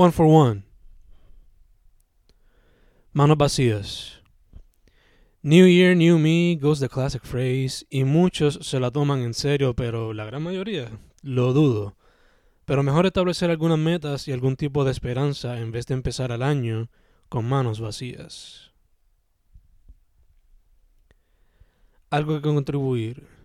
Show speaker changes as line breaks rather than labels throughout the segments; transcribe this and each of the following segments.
One for one. Manos vacías. New Year, New Me goes the classic phrase y muchos se la toman en serio, pero la gran mayoría lo dudo. Pero mejor establecer algunas metas y algún tipo de esperanza en vez de empezar el año con manos vacías. Algo que contribuir.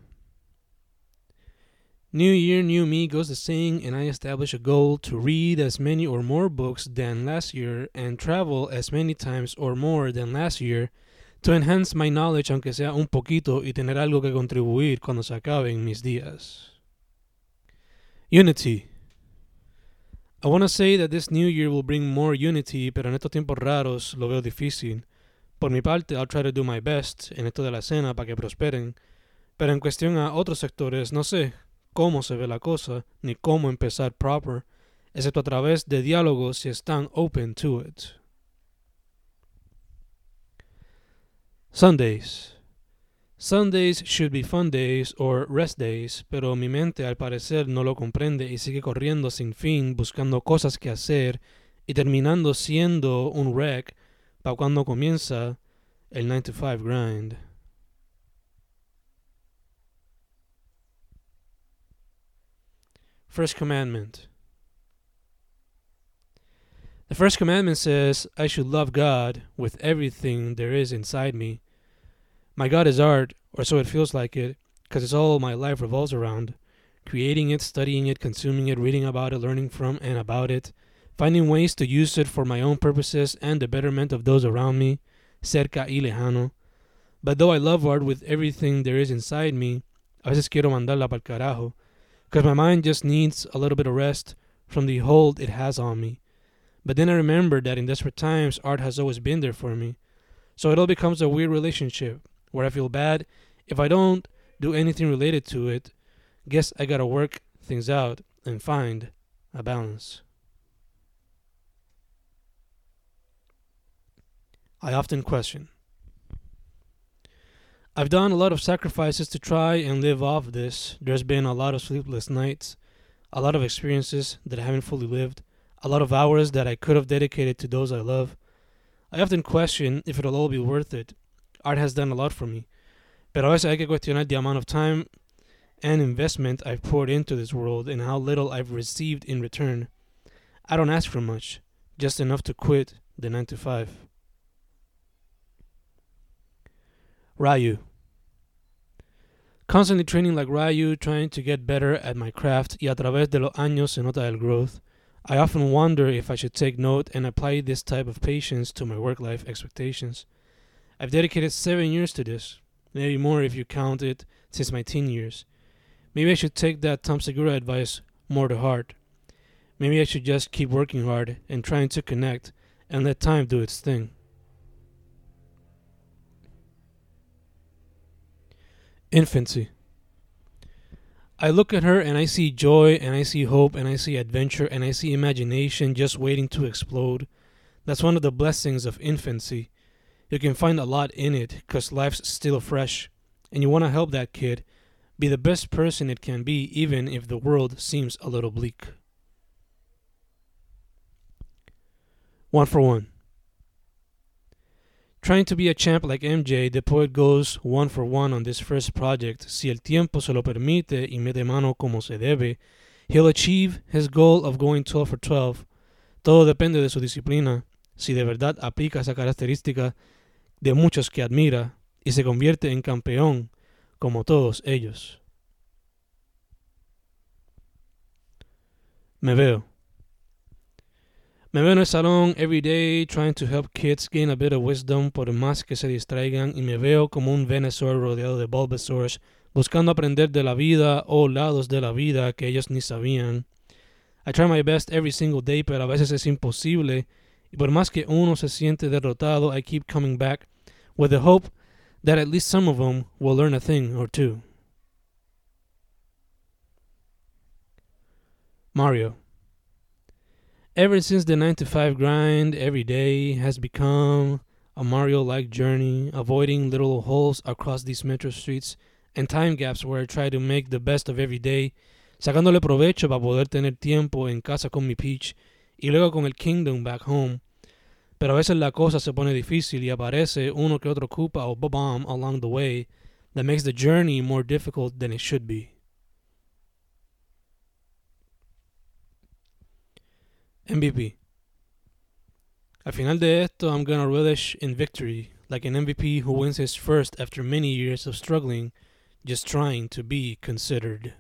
New Year, New Me goes the saying, and I establish a goal to read as many or more books than last year and travel as many times or more than last year to enhance my knowledge, aunque sea un poquito, y tener algo que contribuir cuando se acaben mis días. Unity. I want to say that this new year will bring more unity, pero en estos tiempos raros lo veo difícil. Por mi parte, I'll try to do my best en esto de la escena para que prosperen. Pero en cuestión a otros sectores, no sé, cómo se ve la cosa, ni cómo empezar proper, excepto a través de diálogos si están open to it. Sundays. Sundays should be fun days or rest days, pero mi mente al parecer no lo comprende y sigue corriendo sin fin buscando cosas que hacer y terminando siendo un wreck para cuando comienza el 9 to 5 grind. First commandment. The first commandment says, I should love God with everything there is inside me. My God is art, or so it feels like it, because it's all my life revolves around. Creating it, studying it, consuming it, reading about it, learning from and about it, finding ways to use it for my own purposes and the betterment of those around me, cerca y lejano. But though I love art with everything there is inside me, a veces quiero mandarla pa'l carajo because my mind just needs a little bit of rest from the hold it has on me. But then I remember that in desperate times, art has always been there for me. So it all becomes a weird relationship where I feel bad if I don't do anything related to it. Guess I gotta work things out and find a balance. I often question I've done a lot of sacrifices to try and live off this. There's been a lot of sleepless nights, a lot of experiences that I haven't fully lived, a lot of hours that I could have dedicated to those I love. I often question if it'll all be worth it. Art has done a lot for me, pero a veces hay que cuestionar the amount of time and investment I've poured into this world and how little I've received in return. I don't ask for much, just enough to quit the 9 to 5. Ryu. Constantly training like Ryu, trying to get better at my craft, y a través de los años se nota el growth. I often wonder if I should take note and apply this type of patience to my work life expectations. I've dedicated seven years to this, maybe more if you count it since my teen years. Maybe I should take that Tom Segura advice more to heart. Maybe I should just keep working hard and trying to connect and let time do its thing. Infancy. I look at her and I see joy and I see hope and I see adventure and I see imagination just waiting to explode. That's one of the blessings of infancy. You can find a lot in it because life's still fresh and you want to help that kid be the best person it can be, even if the world seems a little bleak. One for one. Trying to be a champ like MJ, the poet goes one for one on this first project. Si el tiempo se lo permite y mete mano como se debe, he'll achieve his goal of going 12 for 12. Todo depende de su disciplina, si de verdad aplica esa característica de muchos que admira y se convierte en campeón como todos ellos. Me veo. Me veo en el salón every day trying to help kids gain a bit of wisdom por más que se distraigan y me veo como un Venusaur rodeado de Bulbasaurs buscando aprender de la vida o lados de la vida que ellos ni sabían. I try my best every single day, pero a veces es imposible y por más que uno se siente derrotado, I keep coming back with the hope that at least some of them will learn a thing or two. Mario. Ever since the 9 to 5 grind every day has become a Mario like journey, avoiding little holes across these metro streets and time gaps where I try to make the best of every day, sacándole provecho para poder tener tiempo en casa con mi Peach y luego con el Kingdom back home. Pero a veces la cosa se pone difícil y aparece uno que otro Koopa o Bomb along the way that makes the journey more difficult than it should be. MVP. Al final de esto, I'm gonna relish in victory, like an MVP who wins his first after many years of struggling, just trying to be considered.